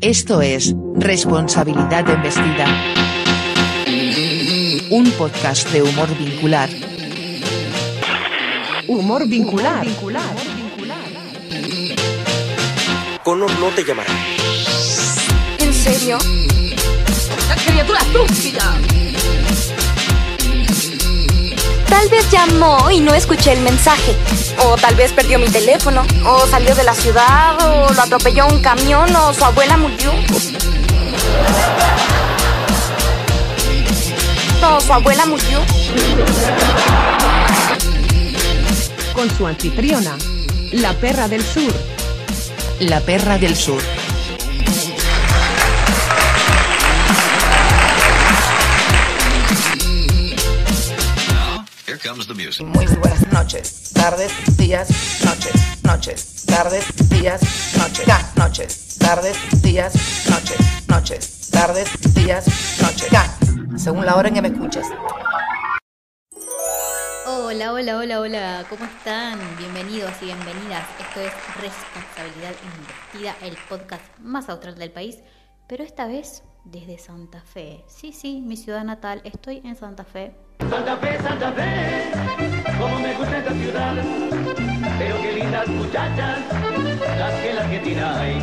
Esto es, Responsabilidad Embestida. Un podcast de humor vincular. Humor vincular. Connor no te llamará. ¿En serio? criatura estúpida! Tal vez llamó y no escuché el mensaje. O tal vez perdió mi teléfono. O salió de la ciudad. O lo atropelló un camión. O su abuela murió. No, su abuela murió. Con su anfitriona, la perra del sur. La perra del sur. Comes the music. Muy buenas noches, tardes, días, noches, noches, tardes, días, noches, ya, noches, tardes, días, noches, noches, tardes, días, noches, ya, según la hora en que me escuches. Hola, hola, hola, hola, ¿cómo están? Bienvenidos y bienvenidas. Esto es Responsabilidad Investida, el podcast más austral del país, pero esta vez desde Santa Fe. Sí, sí, mi ciudad natal, estoy en Santa Fe. Santa Fe, Santa Fe, como me gusta esta ciudad, pero qué lindas muchachas, las que las que ahí.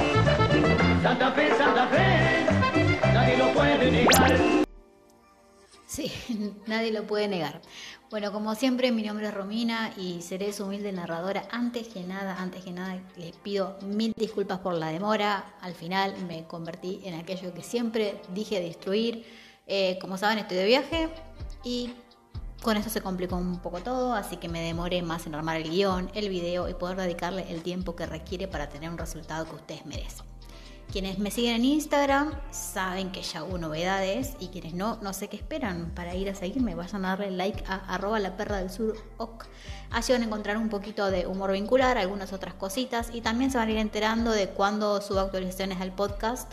Santa Fe, Santa Fe, nadie lo puede negar. Sí, nadie lo puede negar. Bueno, como siempre, mi nombre es Romina y seré su humilde narradora. Antes que nada, antes que nada, les pido mil disculpas por la demora. Al final me convertí en aquello que siempre dije destruir. Eh, como saben, estoy de viaje y con esto se complicó un poco todo, así que me demoré más en armar el guion, el video y poder dedicarle el tiempo que requiere para tener un resultado que ustedes merecen. Quienes me siguen en Instagram saben que ya hubo novedades y quienes no, no sé qué esperan para ir a seguirme. Vayan a darle like a arroba la perra del sur ok. Van a encontrar un poquito de humor vincular, algunas otras cositas y también se van a ir enterando de cuándo subo actualizaciones al podcast.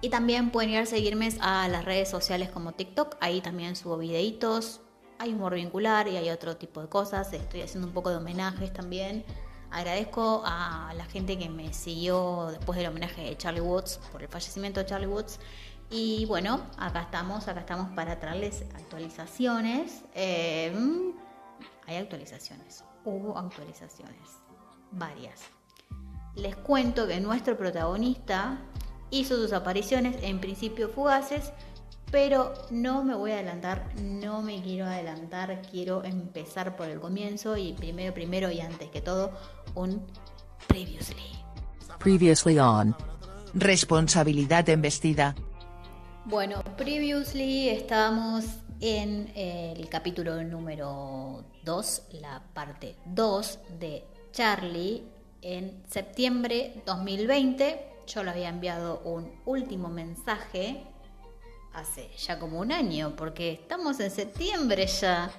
Y también pueden ir a seguirme a las redes sociales como TikTok, ahí también subo videitos, hay humor vincular y hay otro tipo de cosas, estoy haciendo un poco de homenajes también. Agradezco a la gente que me siguió después del homenaje de Charlie Woods, por el fallecimiento de Charlie Woods. Y bueno, acá estamos, acá estamos para traerles actualizaciones. Eh, hay actualizaciones, hubo actualizaciones, varias. Les cuento que nuestro protagonista hizo sus apariciones en principio fugaces, pero no me voy a adelantar, no me quiero adelantar, quiero empezar por el comienzo y primero, primero y antes que todo, un previously. Previously on. Responsabilidad Embestida. Bueno, previously estábamos en el capítulo número 2, la parte 2 de Charlie en septiembre 2020. Yo le había enviado un último mensaje hace ya como un año, porque estamos en septiembre ya.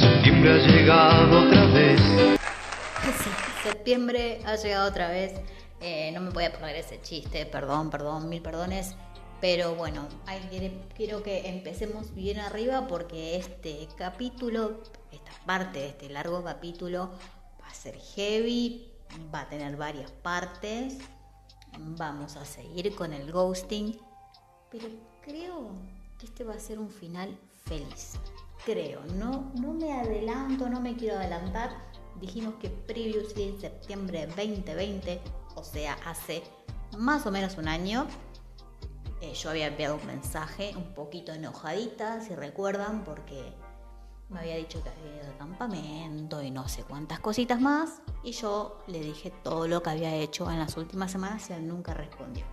Septiembre ha llegado otra vez. Sí, septiembre ha llegado otra vez. Eh, no me podía poner ese chiste, perdón, perdón, mil perdones. Pero bueno, quiero que empecemos bien arriba porque este capítulo, esta parte de este largo capítulo va a ser heavy, va a tener varias partes. Vamos a seguir con el ghosting, pero creo que este va a ser un final feliz. Creo, no, no me adelanto, no me quiero adelantar. Dijimos que previously en septiembre 2020, o sea, hace más o menos un año, eh, yo había enviado un mensaje un poquito enojadita, si recuerdan, porque me había dicho que había ido de campamento y no sé cuántas cositas más. Y yo le dije todo lo que había hecho en las últimas semanas y él nunca respondió.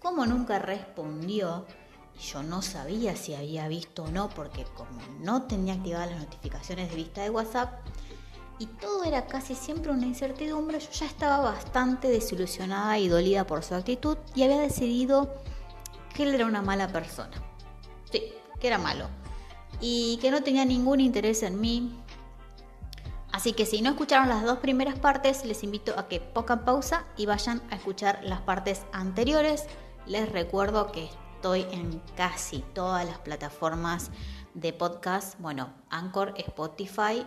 Como nunca respondió, y yo no sabía si había visto o no, porque como no tenía activadas las notificaciones de vista de WhatsApp, y todo era casi siempre una incertidumbre, yo ya estaba bastante desilusionada y dolida por su actitud y había decidido que él era una mala persona. Sí, que era malo. Y que no tenía ningún interés en mí. Así que si no escucharon las dos primeras partes, les invito a que pongan pausa y vayan a escuchar las partes anteriores. Les recuerdo que estoy en casi todas las plataformas de podcast. Bueno, Anchor, Spotify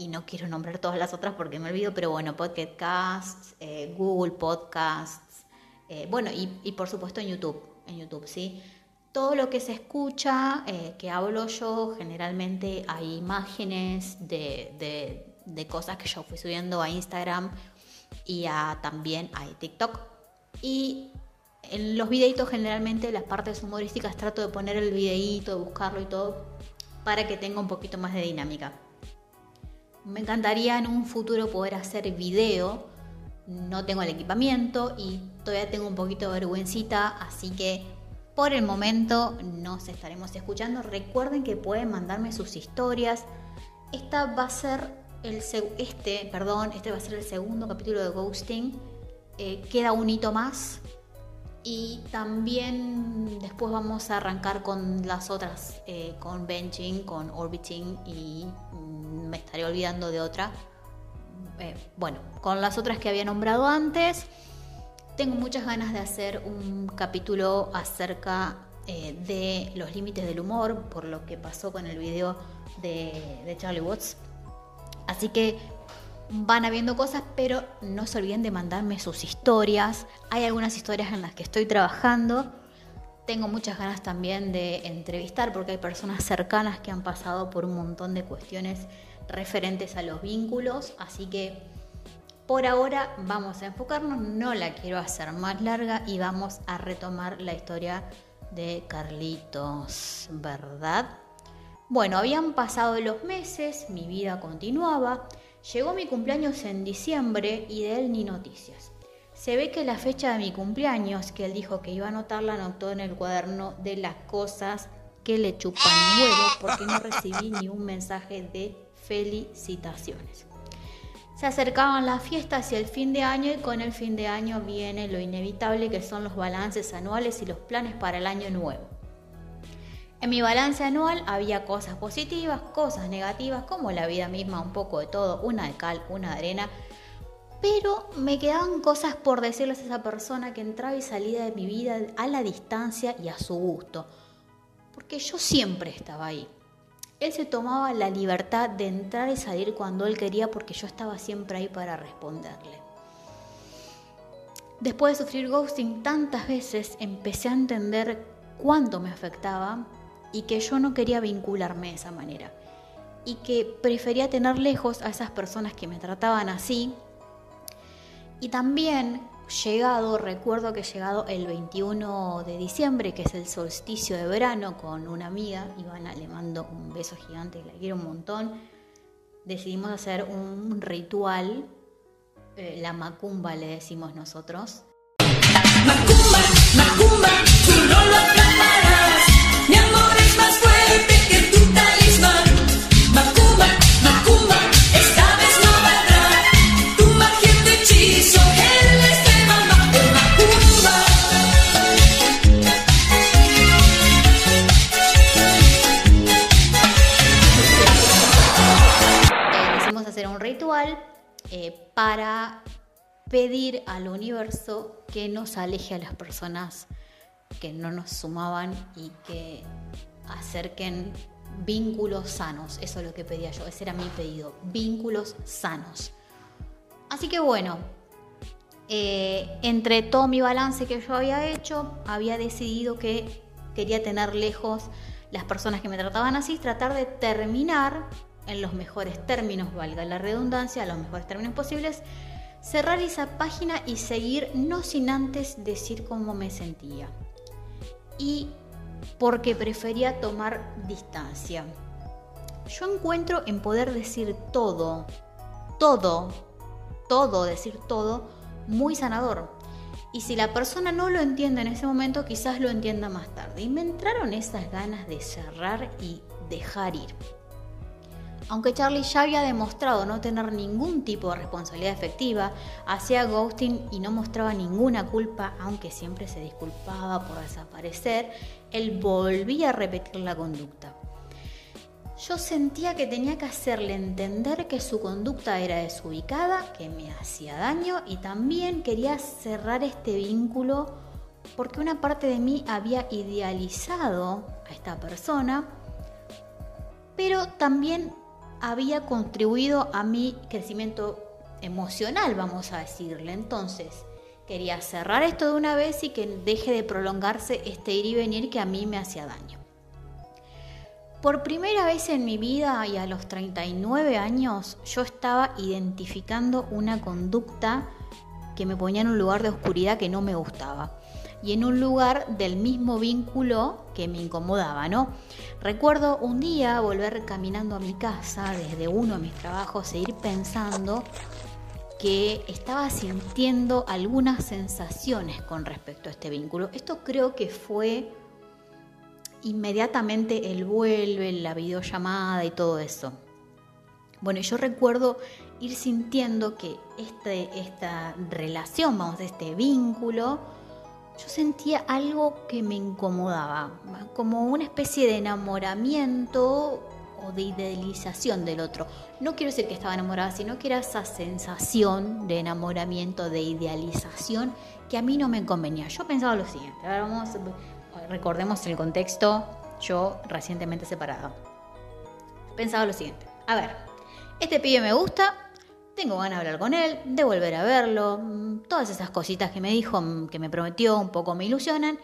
y no quiero nombrar todas las otras porque me olvido, pero bueno, Podcast, eh, Google Podcasts, eh, bueno, y, y por supuesto en YouTube, en YouTube, ¿sí? todo lo que se escucha, eh, que hablo yo, generalmente hay imágenes de, cosas que yo fui subiendo a Instagram y a, también a TikTok. Y en los videitos generalmente las partes humorísticas trato de poner el videíto, de buscarlo y todo, para que tenga un poquito más de dinámica. Me encantaría en un futuro poder hacer video. No tengo el equipamiento y todavía tengo un poquito de vergüencita, así que por el momento nos estaremos escuchando. Recuerden que pueden mandarme sus historias. Esta va a ser este, perdón, este va a ser el segundo capítulo de Ghosting. Eh, queda un hito más. Y también después vamos a arrancar con las otras, eh, con benching, con orbiting y mm, me estaré olvidando de otra. Eh, bueno, con las otras que había nombrado antes. Tengo muchas ganas de hacer un capítulo acerca eh, de los límites del humor, por lo que pasó con el video de, Charlie Watts. Así que van habiendo cosas, pero no se olviden de mandarme sus historias. Hay algunas historias en las que estoy trabajando. Tengo muchas ganas también de entrevistar porque hay personas cercanas que han pasado por un montón de cuestiones referentes a los vínculos. Así que por ahora vamos a enfocarnos, no la quiero hacer más larga y vamos a retomar la historia de Carlitos, ¿verdad? Bueno, habían pasado los meses, mi vida continuaba, llegó mi cumpleaños en diciembre y de él ni noticias. Se ve que la fecha de mi cumpleaños, que él dijo que iba a anotarla, anotó en el cuaderno de las cosas que le chupan huevo porque no recibí ni un mensaje de felicitaciones. Se acercaban las fiestas y el fin de año y con el fin de año viene lo inevitable que son los balances anuales y los planes para el año nuevo. En mi balance anual había cosas positivas, cosas negativas, como la vida misma, un poco de todo, una de cal, una de arena, pero me quedaban cosas por decirles a esa persona que entraba y salía de mi vida a la distancia y a su gusto, porque yo siempre estaba ahí. Él se tomaba la libertad de entrar y salir cuando él quería porque yo estaba siempre ahí para responderle. Después de sufrir ghosting tantas veces, empecé a entender cuánto me afectaba y que yo no quería vincularme de esa manera. Y que prefería tener lejos a esas personas que me trataban así. Y también llegado, recuerdo que llegado el 21 de diciembre, que es el solsticio de verano, con una amiga, Ivana, le mando un beso gigante, la quiero un montón, decidimos hacer un ritual, eh, la macumba le decimos nosotros. Macumba, macumba, pedir al universo que nos aleje a las personas que no nos sumaban y que acerquen vínculos sanos. Eso es lo que pedía yo, ese era mi pedido, vínculos sanos. Así que bueno, eh, entre todo mi balance que yo había hecho, había decidido que quería tener lejos las personas que me trataban así, tratar de terminar en los mejores términos, valga la redundancia, los mejores términos posibles, cerrar esa página y seguir no sin antes decir cómo me sentía. Y porque prefería tomar distancia. Yo encuentro en poder decir todo, todo, todo, decir todo, muy sanador. Y si la persona no lo entiende en ese momento, quizás lo entienda más tarde. Y me entraron esas ganas de cerrar y dejar ir. Aunque Charlie ya había demostrado no tener ningún tipo de responsabilidad efectiva, hacía ghosting y no mostraba ninguna culpa, aunque siempre se disculpaba por desaparecer, él volvía a repetir la conducta. yo sentía que tenía que hacerle entender que su conducta era desubicada, que me hacía daño y también quería cerrar este vínculo porque una parte de mí había idealizado a esta persona, pero también había contribuido a mi crecimiento emocional, vamos a decirle. Entonces, quería cerrar esto de una vez y que deje de prolongarse este ir y venir que a mí me hacía daño. Por primera vez en mi vida y a los 39 años yo estaba identificando una conducta que me ponía en un lugar de oscuridad que no me gustaba y en un lugar del mismo vínculo que me incomodaba, ¿no? Recuerdo un día volver caminando a mi casa desde uno de mis trabajos e ir pensando que estaba sintiendo algunas sensaciones con respecto a este vínculo. Esto creo que fue inmediatamente el vuelve, la videollamada y todo eso. Bueno, yo recuerdo ir sintiendo que este, esta relación, vamos, este vínculo, yo sentía algo que me incomodaba, como una especie de enamoramiento o de idealización del otro. No quiero decir que estaba enamorada, sino que era esa sensación de enamoramiento, de idealización que a mí no me convenía. Yo pensaba lo siguiente, vamos, recordemos el contexto, yo recientemente separado. Pensaba lo siguiente, a ver, este pibe me gusta, tengo ganas de hablar con él, de volver a verlo, mm, todas esas cositas que me dijo, mm, que me prometió, un poco me ilusionan,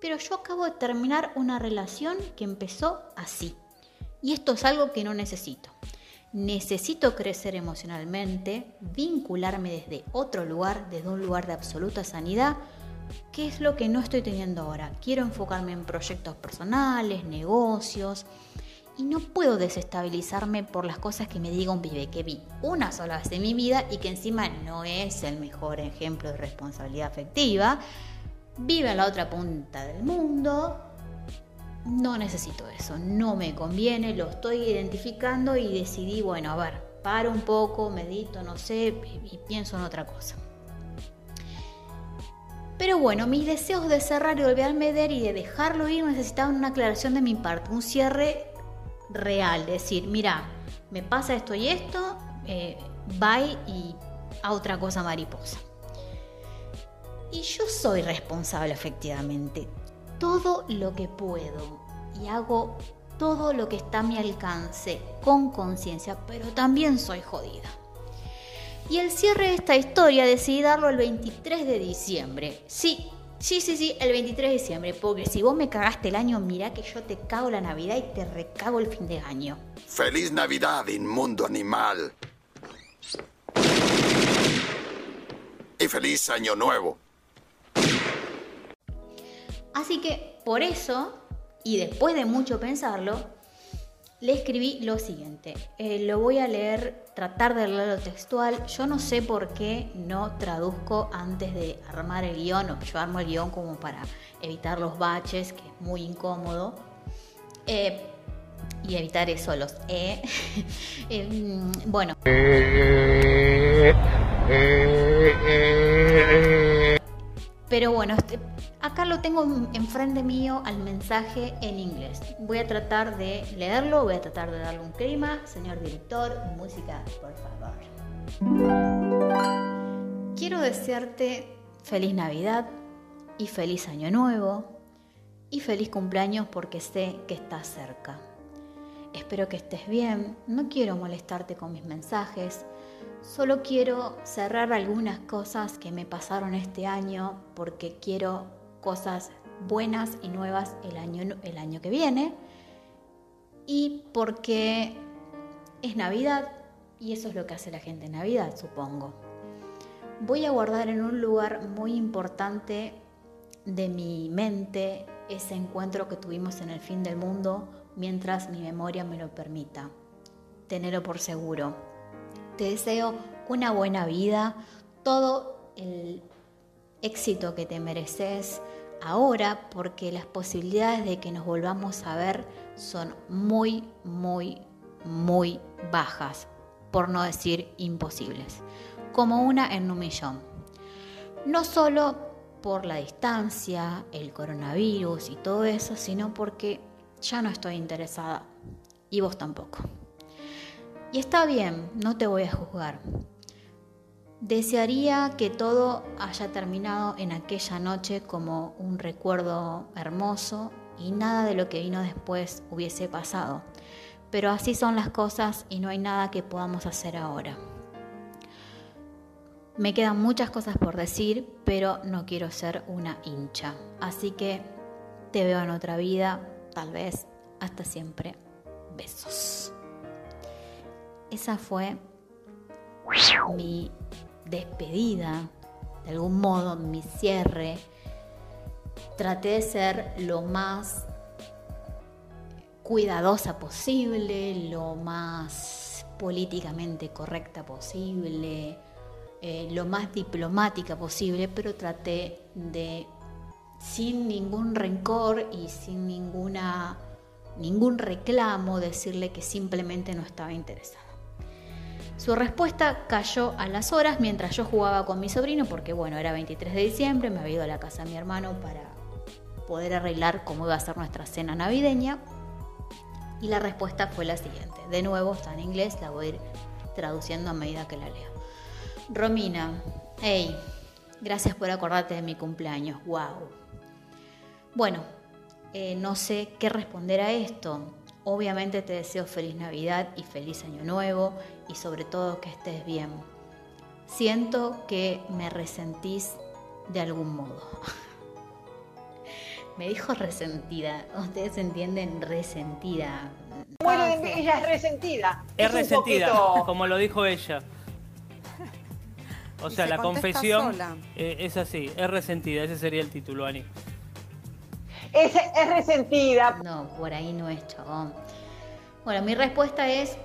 pero yo acabo de terminar una relación que empezó así. Y esto es algo que no necesito. Necesito crecer emocionalmente, vincularme desde otro lugar, desde un lugar de absoluta sanidad, ¿Qué es lo que no estoy teniendo ahora? Quiero enfocarme en proyectos personales, negocios. Y no puedo desestabilizarme por las cosas que me diga un pibe que vi una sola vez en mi vida y que encima no es el mejor ejemplo de responsabilidad afectiva. Vive en la otra punta del mundo. No necesito eso, no me conviene, lo estoy identificando y decidí, bueno, a ver, paro un poco, medito, no sé, y pienso en otra cosa. Pero bueno, mis deseos de cerrar y olvidarme de él y de dejarlo ir necesitaban una aclaración de mi parte, un cierre real, decir, mira, me pasa esto y esto, eh, bye y a otra cosa mariposa. Y yo soy responsable efectivamente. Todo lo que puedo y hago todo lo que está a mi alcance con conciencia, pero también soy jodida. Y el cierre de esta historia decidí darlo el 23 de diciembre. Sí, sí, sí, sí, el 23 de diciembre. Porque si vos me cagaste el año, mirá que yo te cago la Navidad y te recago el fin de año. Feliz Navidad, inmundo animal. Y feliz año nuevo. Así que por eso, y después de mucho pensarlo, le escribí lo siguiente. Eh, lo voy a leer, tratar de leerlo textual. Yo no sé por qué no traduzco antes de armar el guion, o yo armo el guion como para evitar los baches, que es muy incómodo. Eh, y evitar eso, los bueno. Pero bueno, este, acá lo tengo enfrente mío al mensaje en inglés. Voy a tratar de leerlo, voy a tratar de darle un clima. Señor director, música, por favor. Quiero desearte feliz Navidad y feliz Año Nuevo y feliz cumpleaños porque sé que estás cerca. Espero que estés bien, no quiero molestarte con mis mensajes Solo quiero cerrar algunas cosas que me pasaron este año porque quiero cosas buenas y nuevas el año, el año que viene y porque es Navidad y eso es lo que hace la gente en Navidad, supongo. Voy a guardar en un lugar muy importante de mi mente ese encuentro que tuvimos en el fin del mundo mientras mi memoria me lo permita. Tenerlo por seguro. Te deseo una buena vida, todo el éxito que te mereces ahora, porque las posibilidades de que nos volvamos a ver son muy, muy, muy bajas, por no decir imposibles, como una en un millón. No solo por la distancia, el coronavirus y todo eso, sino porque ya no estoy interesada y vos tampoco. Y está bien, no te voy a juzgar. Desearía que todo haya terminado en aquella noche como un recuerdo hermoso y nada de lo que vino después hubiese pasado. Pero así son las cosas y no hay nada que podamos hacer ahora. Me quedan muchas cosas por decir, pero no quiero ser una hincha. Así que te veo en otra vida, tal vez hasta siempre. Besos. Esa fue mi despedida, de algún modo mi cierre. Traté de ser lo más cuidadosa posible, lo más políticamente correcta posible, eh, lo más diplomática posible, pero traté de, sin ningún rencor y sin ninguna, ningún reclamo, decirle que simplemente no estaba interesada. Su respuesta cayó a las horas mientras yo jugaba con mi sobrino, porque bueno, era 23 de diciembre, me había ido a la casa de mi hermano para poder arreglar cómo iba a ser nuestra cena navideña. Y la respuesta fue la siguiente. De nuevo está en inglés, la voy a ir traduciendo a medida que la leo. Romina, hey, gracias por acordarte de mi cumpleaños, wow. Bueno, eh, no sé qué responder a esto. Obviamente te deseo feliz Navidad y feliz Año Nuevo y sobre todo que estés bien. Siento que me resentís de algún modo. me dijo resentida. Ustedes entienden resentida. Bueno, ella es resentida. Es, resentida, como lo dijo ella. O sea, la confesión eh, es así, es resentida, ese sería el título, Ani. Es, es resentida. No, por ahí no es, chabón. Bueno, mi respuesta es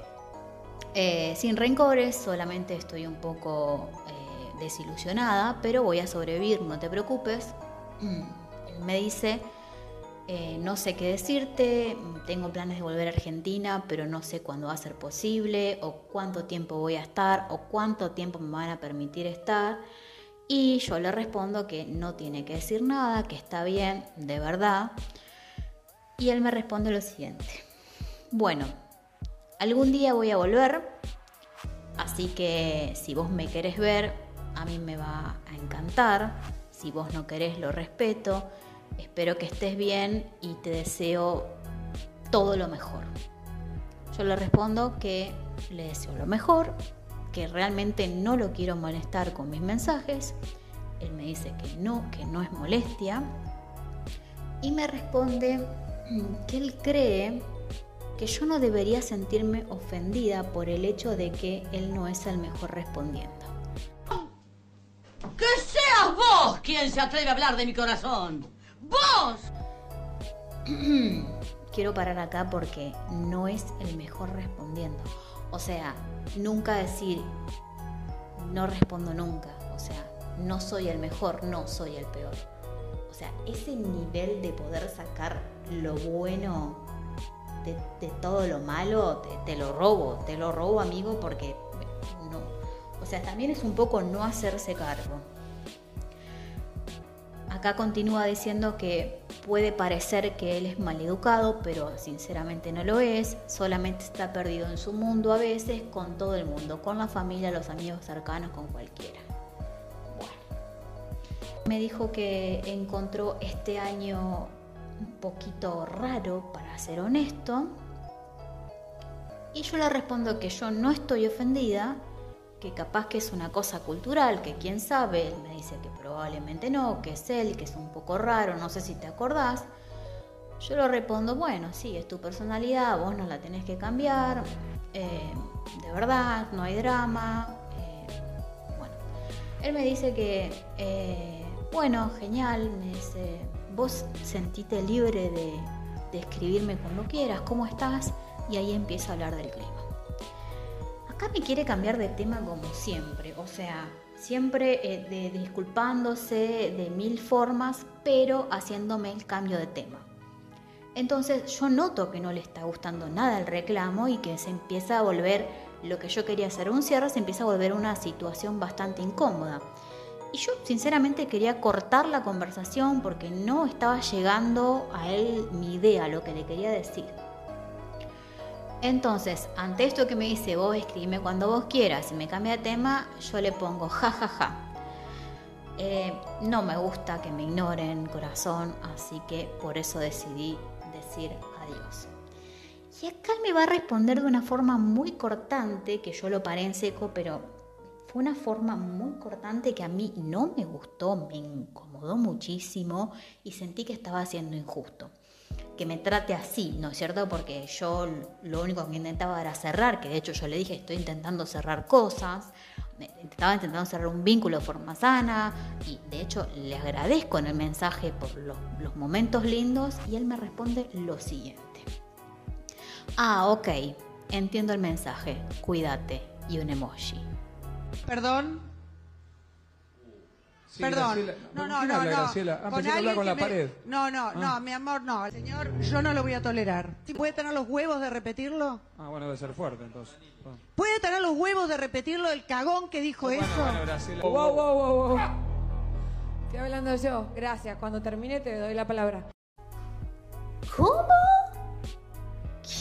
eh, sin rencores, solamente estoy un poco eh, desilusionada, pero voy a sobrevivir, no te preocupes. Me dice, eh, no sé qué decirte, tengo planes de volver a Argentina, pero no sé cuándo va a ser posible, o cuánto tiempo voy a estar, o cuánto tiempo me van a permitir estar. Y yo le respondo que no tiene que decir nada, que está bien, de verdad. Y él me responde lo siguiente. Bueno, algún día voy a volver, así que si vos me querés ver, a mí me va a encantar. Si vos no querés, lo respeto. Espero que estés bien y te deseo todo lo mejor. Yo le respondo que le deseo lo mejor, que realmente no lo quiero molestar con mis mensajes. Él me dice que no, que no es molestia. Y me responde que él cree que yo no debería sentirme ofendida por el hecho de que él no es el mejor respondiendo. Que seas vos quien se atreve a hablar de mi corazón. ¡Vos! Quiero parar acá porque no es el mejor respondiendo. O sea, nunca decir no respondo nunca. O sea, no soy el mejor, no soy el peor. O sea, ese nivel de poder sacar lo bueno de, todo lo malo, te, te, lo robo, te lo robo amigo porque no. O sea, también es un poco no hacerse cargo. Acá continúa diciendo que puede parecer que él es maleducado, pero sinceramente no lo es, solamente está perdido en su mundo a veces con todo el mundo, con la familia, los amigos cercanos, con cualquiera. Bueno. Me dijo que encontró este año un poquito raro, para ser honesto, y yo le respondo que yo no estoy ofendida, que capaz que es una cosa cultural, que quién sabe, él me dice que probablemente no, que es él, que es un poco raro, no sé si te acordás. Yo le respondo, bueno, sí, es tu personalidad, vos no la tenés que cambiar, eh, de verdad, no hay drama. Eh, bueno, él me dice que, eh, bueno, genial, me dice, vos sentite libre de, de escribirme cuando quieras, ¿cómo estás? Y ahí empieza a hablar del clima acá me quiere cambiar de tema como siempre, o sea, siempre eh, de, disculpándose de mil formas, pero haciéndome el cambio de tema. Entonces yo noto que no le está gustando nada el reclamo y que se empieza a volver lo que yo quería hacer un cierre, se empieza a volver una situación bastante incómoda. Y yo sinceramente quería cortar la conversación porque no estaba llegando a él mi idea, lo que le quería decir. Entonces, ante esto que me dice vos escribime cuando vos quieras y me cambia de tema, yo le pongo jajaja. Ja, ja. eh, no me gusta que me ignoren, corazón, así que por eso decidí decir adiós. Y acá me va a responder de una forma muy cortante, que yo lo paré en seco, pero fue una forma muy cortante que a mí no me gustó, me incomodó muchísimo y sentí que estaba siendo injusto. Que me trate así, ¿no es cierto? Porque yo lo único que intentaba era cerrar, que de hecho yo le dije, estoy intentando cerrar cosas, estaba intentando cerrar un vínculo de forma sana y de hecho le agradezco en el mensaje por los, los momentos lindos y él me responde lo siguiente. Ah, ok, entiendo el mensaje, cuídate y un emoji. Perdón. Sí, Perdón. Graciela. No, ¿Con no, quién no, habla, no. Graciela? Ah, Con alguien con la me- pared. No, no, Ah. no, mi amor, no. Señor, yo no lo voy a tolerar. ¿Sí ¿Puede tener los huevos de repetirlo? Ah, bueno, debe ser fuerte entonces. Ah. ¿Puede tener los huevos de repetirlo el cagón que dijo eso? Bueno, Graciela. Wow, wow, wow, wow. Estoy hablando yo. Gracias. Cuando termine te doy la palabra. ¿Cómo?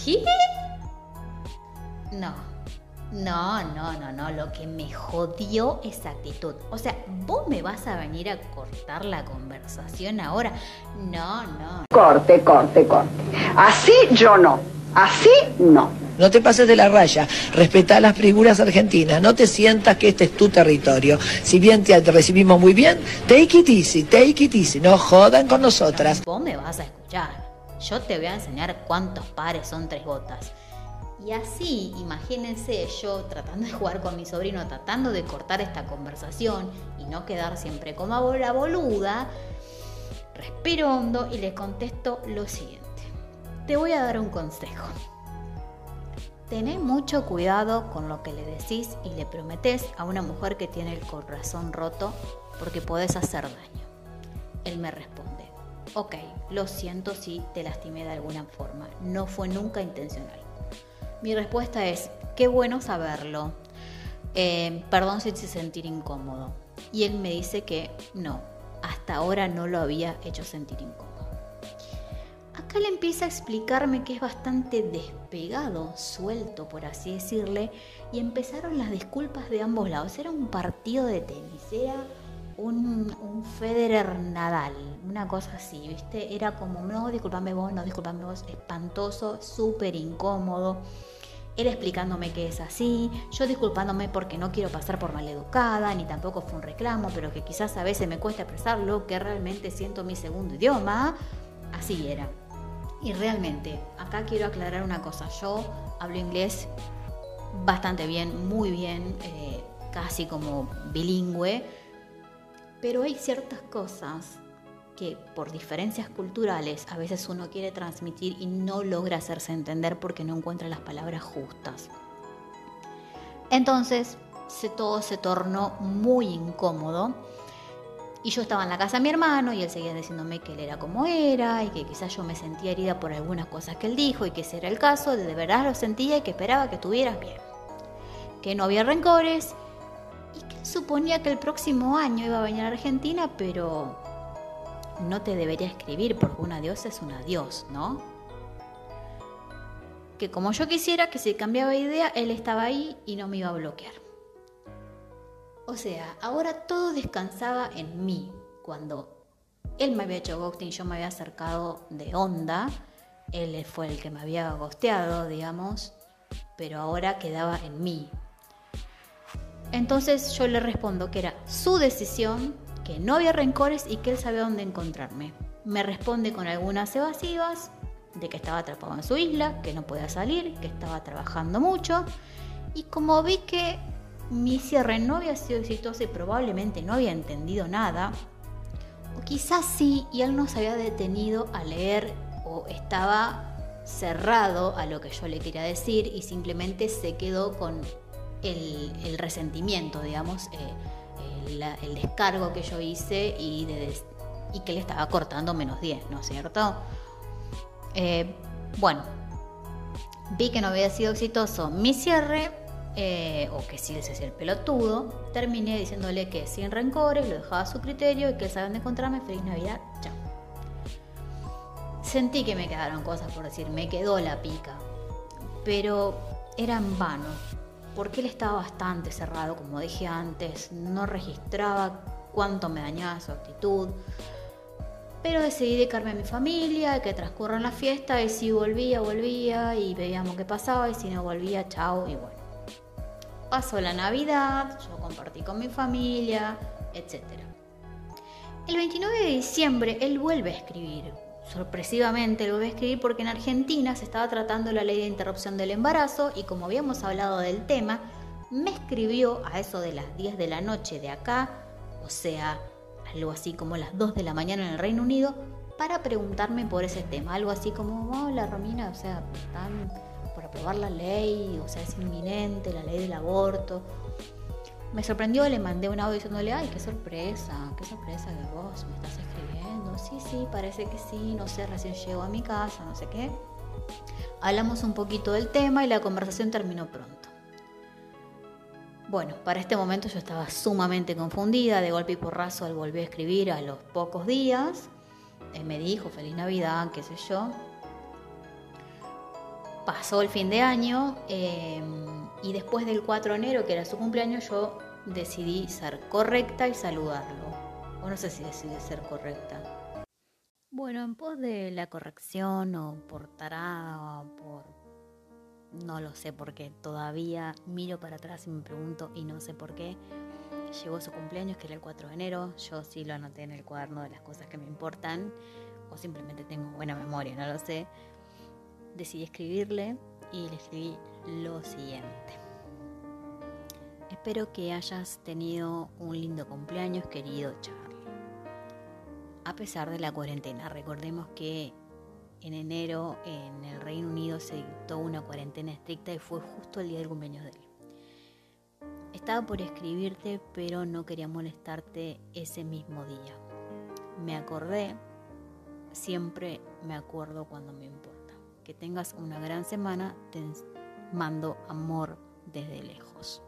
¿Qué? No. No, no, no, no. Lo que me jodió esa actitud. O sea, vos me vas a venir a cortar la conversación ahora. No, no. Corte, corte, corte. Así yo no. Así no. No te pases de la raya, respeta las figuras argentinas, no te sientas que este es tu territorio. Si bien te, te recibimos muy bien, take it easy, take it easy, no jodan con nosotras. Vos me vas a escuchar. Yo te voy a enseñar cuántos pares son tres gotas. Y así, imagínense yo tratando de jugar con mi sobrino, tratando de cortar esta conversación y no quedar siempre como la boluda, respiro hondo y le contesto lo siguiente. Te voy a dar un consejo. Tené mucho cuidado con lo que le decís y le prometés a una mujer que tiene el corazón roto porque podés hacer daño. Él me responde, ok, lo siento si te lastimé de alguna forma, no fue nunca intencional. Mi respuesta es, qué bueno saberlo, Eh, perdón si te sentir incómodo. Y él me dice que no, hasta ahora no lo había hecho sentir incómodo. Acá le empieza a explicarme que es bastante despegado, suelto por así decirle, y empezaron las disculpas de ambos lados. Era un partido de tenis, era un, un Federer Nadal, una cosa así, ¿viste? Era como, no, disculpame vos, no, disculpame vos, espantoso, súper incómodo. Él explicándome que es así, yo disculpándome porque no quiero pasar por maleducada, ni tampoco fue un reclamo, pero que quizás a veces me cuesta expresar lo que realmente siento en mi segundo idioma. Así era. Y realmente, acá quiero aclarar una cosa. Yo hablo inglés bastante bien, muy bien, eh, casi como bilingüe, pero hay ciertas cosas que por diferencias culturales a veces uno quiere transmitir y no logra hacerse entender porque no encuentra las palabras justas. Entonces, todo se tornó muy incómodo. Y yo estaba en la casa de mi hermano y él seguía diciéndome que él era como era y que quizás yo me sentía herida por algunas cosas que él dijo y que ese era el caso, de, de verdad lo sentía y que esperaba que estuvieras bien. Que no había rencores y que él suponía que el próximo año iba a venir a Argentina, pero no te debería escribir porque un adiós es un adiós, ¿no? Que como yo quisiera que si cambiaba de idea, él estaba ahí y no me iba a bloquear. O sea, ahora todo descansaba en mí. Cuando él me había hecho ghosting, yo me había acercado de onda. Él fue el que me había ghosteado, digamos. Pero ahora quedaba en mí. Entonces yo le respondo que era su decisión, que no había rencores y que él sabía dónde encontrarme. Me responde con algunas evasivas de que estaba atrapado en su isla, que no podía salir, que estaba trabajando mucho. Y como vi que mi cierre no había sido exitoso y probablemente no había entendido nada, o quizás sí, y él no se había detenido a leer o estaba cerrado a lo que yo le quería decir y simplemente se quedó con el, resentimiento, digamos, eh, el, descargo que yo hice y, de que le estaba cortando menos 10, ¿no es cierto? Eh, bueno, vi que no había sido exitoso mi cierre, eh, o que sí se hacía el pelotudo, terminé diciéndole que sin rencores, lo dejaba a su criterio y que él sabe dónde encontrarme. Feliz Navidad, chao. Sentí que me quedaron cosas por decir, me quedó la pica. pero era en vano, porque él estaba bastante cerrado, como dije antes, no registraba cuánto me dañaba su actitud. Pero decidí dedicarme a mi familia, que transcurran la fiesta, y si volvía, volvía, y veíamos qué pasaba, y si no volvía, chao, y bueno. Pasó la Navidad, yo compartí con mi familia, etc. El 29 de diciembre él vuelve a escribir. Sorpresivamente lo vuelve a escribir porque en Argentina se estaba tratando la ley de interrupción del embarazo y como habíamos hablado del tema, me escribió a eso de las 10 de la noche de acá, o sea, algo así como las 2 de la mañana en el Reino Unido, para preguntarme por ese tema. Algo así como, hola Romina, o sea, están por aprobar la ley, o sea, es inminente la ley del aborto. Me sorprendió, le mandé un audio diciéndole, ay, qué sorpresa, qué sorpresa que vos me estás escribiendo. Sí, sí, parece que sí, no sé, recién llego a mi casa, no sé qué. Hablamos un poquito del tema y la conversación terminó pronto. Bueno, para este momento yo estaba sumamente confundida, de golpe y porrazo él volvió a escribir a los pocos días. Él me dijo, feliz Navidad, qué sé yo. Pasó el fin de año eh, y después del 4 de enero, que era su cumpleaños, yo decidí ser correcta y saludarlo. O no sé si decidí ser correcta. Bueno, en pos de la corrección o por tarada o por... No lo sé porque todavía miro para atrás y me pregunto y no sé por qué. Llegó su cumpleaños que era el 4 de enero, yo sí lo anoté en el cuaderno de las cosas que me importan o simplemente tengo buena memoria, no lo sé. Decidí escribirle y le escribí lo siguiente. Espero que hayas tenido un lindo cumpleaños, querido Charlie. A pesar de la cuarentena, recordemos que en enero en el Reino Unido se dictó una cuarentena estricta y fue justo el día del cumpleaños de él. Estaba por escribirte, pero no quería molestarte ese mismo día. Me acordé, siempre me acuerdo cuando me importa. Que tengas una gran semana, te mando amor desde lejos.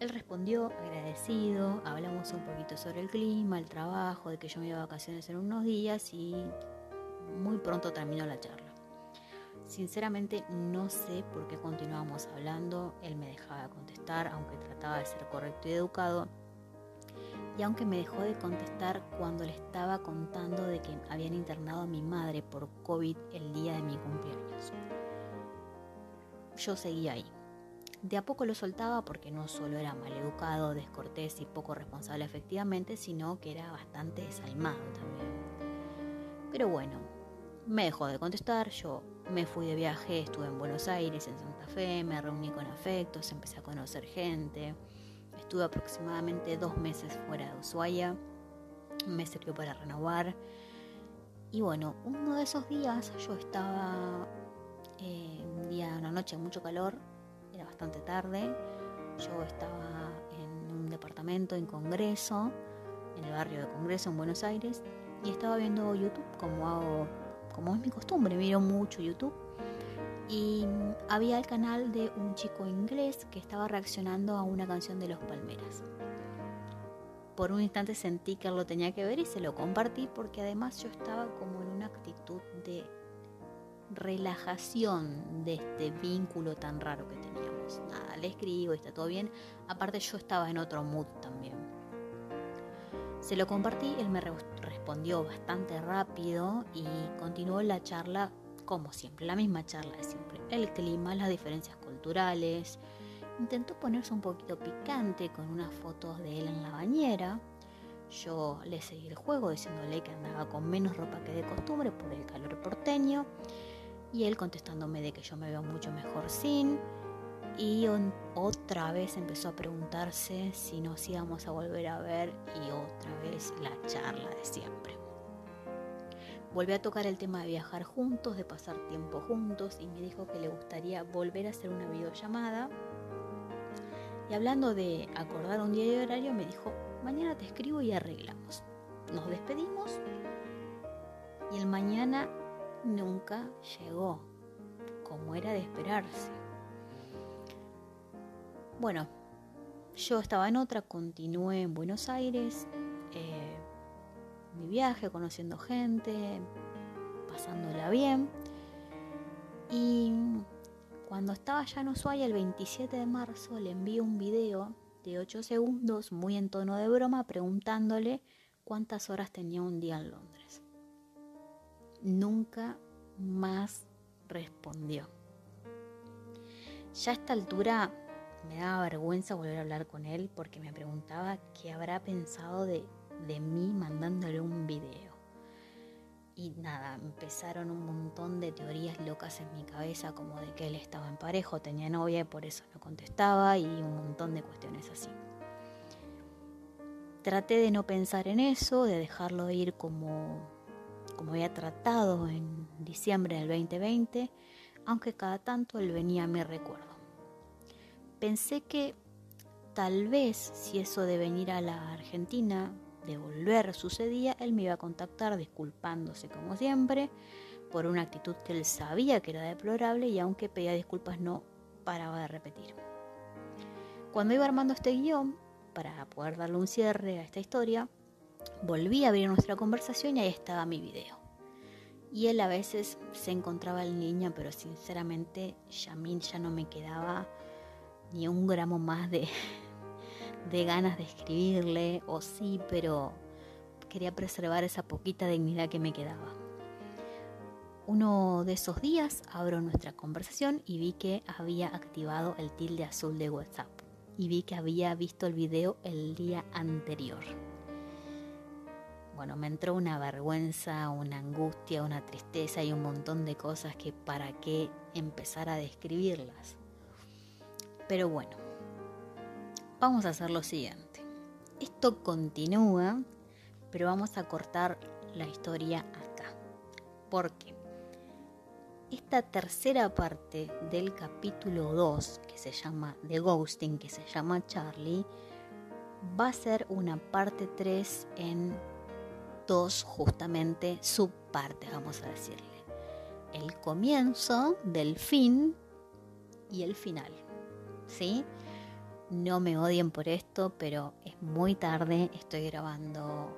Él respondió agradecido, hablamos un poquito sobre el clima, el trabajo, de que yo me iba a vacaciones en unos días y muy pronto terminó la charla. Sinceramente no sé por qué continuábamos hablando, él me dejaba contestar, aunque trataba de ser correcto y educado, y aunque me dejó de contestar cuando le estaba contando de que habían internado a mi madre por COVID el día de mi cumpleaños. Yo seguía ahí. De a poco lo soltaba porque no solo era maleducado, descortés y poco responsable efectivamente, sino que era bastante desalmado también. Pero bueno, me dejó de contestar, yo me fui de viaje, estuve en Buenos Aires, en Santa Fe, me reuní con afectos, empecé a conocer gente, estuve aproximadamente dos meses fuera de Ushuaia, me sirvió para renovar. Y bueno, uno de esos días yo estaba, eh, un día, una noche, mucho calor, era bastante tarde, yo estaba en un departamento en Congreso, en el barrio de Congreso en Buenos Aires, y estaba viendo YouTube como hago como es mi costumbre, miro mucho YouTube. Y había el canal de un chico inglés que estaba reaccionando a una canción de Los Palmeras. Por un instante sentí que lo tenía que ver y se lo compartí porque además yo estaba como en una actitud de relajación de este vínculo tan raro que teníamos. Nada, le escribo, está todo bien. Aparte yo estaba en otro mood también. Se lo compartí, él me respondió bastante rápido y continuó la charla como siempre, la misma charla de siempre. El clima, las diferencias culturales. Intentó ponerse un poquito picante con unas fotos de él en la bañera. Yo le seguí el juego diciéndole que andaba con menos ropa que de costumbre por el calor porteño. Y él contestándome de que yo me veo mucho mejor sin y otra vez empezó a preguntarse si nos íbamos a volver a ver y otra vez la charla de siempre. Volvió a tocar el tema de viajar juntos, de pasar tiempo juntos y me dijo que le gustaría volver a hacer una videollamada. Y hablando de acordar un día y horario, me dijo, mañana te escribo y arreglamos. Nos despedimos y el mañana nunca llegó, como era de esperarse. Bueno, yo estaba en otra, continué en Buenos Aires, eh, mi viaje, conociendo gente, pasándola bien. Y cuando estaba ya en Ushuaia el 27 de marzo le envío un video de 8 segundos muy en tono de broma preguntándole cuántas horas tenía un día en Londres. Nunca más respondió. Ya a esta altura me daba vergüenza volver a hablar con él porque me preguntaba qué habrá pensado de, de mí mandándole un video. Y nada, empezaron un montón de teorías locas en mi cabeza, como de que él estaba en parejo, tenía novia y por eso no contestaba, y un montón de cuestiones así. Traté de no pensar en eso, de dejarlo ir como, como había tratado en diciembre del 2020, aunque cada tanto él venía a mi recuerdo. Pensé que tal vez si eso de venir a la Argentina de volver sucedía, él me iba a contactar disculpándose como siempre por una actitud que él sabía que era deplorable y aunque pedía disculpas no paraba de repetir. Cuando iba armando este guion, para poder darle un cierre a esta historia, volví a abrir nuestra conversación y ahí estaba mi video. Y él a veces se encontraba el niño, pero sinceramente ya a mí ya no me quedaba ni un gramo más de, de ganas de escribirle, o sí, pero quería preservar esa poquita dignidad que me quedaba. Uno de esos días abro nuestra conversación y vi que había activado el tilde azul de WhatsApp y vi que había visto el video el día anterior. Bueno, me entró una vergüenza, una angustia, una tristeza y un montón de cosas que para qué empezar a describirlas. Pero bueno, vamos a hacer lo siguiente. Esto continúa, pero vamos a cortar la historia acá. ¿Por qué? Esta tercera parte del capítulo 2, que se llama The Ghosting, que se llama Charlie, va a ser una parte 3 en dos justamente subpartes, vamos a decirle. El comienzo del fin y el final. ¿Sí? No me odien por esto, pero es muy tarde. Estoy grabando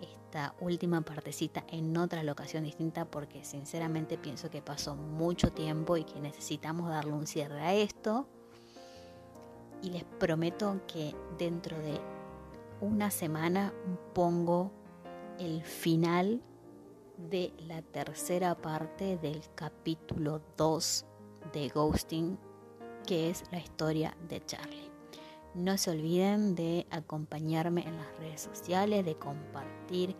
esta última partecita en otra locación distinta porque sinceramente pienso que pasó mucho tiempo y que necesitamos darle un cierre a esto. Y les prometo que dentro de una semana pongo el final de la tercera parte del capítulo 2 de Ghosting, que es la historia de Charlie. No se olviden de acompañarme en las redes sociales, de compartir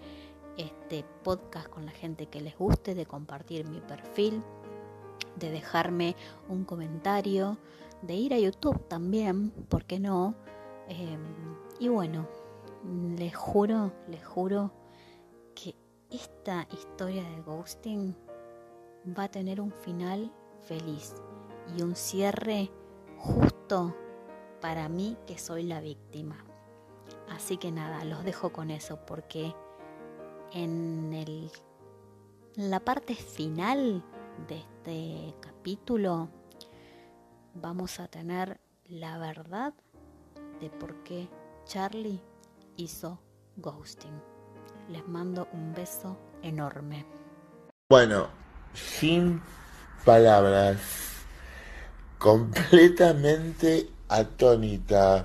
este podcast con la gente que les guste, de compartir mi perfil, de dejarme un comentario, de ir a YouTube también, ¿por qué no? Em, y bueno, les juro, les juro que esta historia de ghosting va a tener un final feliz y un cierre justo para mí que soy la víctima. Así que nada, los dejo con eso porque en el, la parte final de este capítulo vamos a tener la verdad de por qué Charlie hizo ghosting. Les mando un beso enorme. Bueno, sin palabras, completamente atónita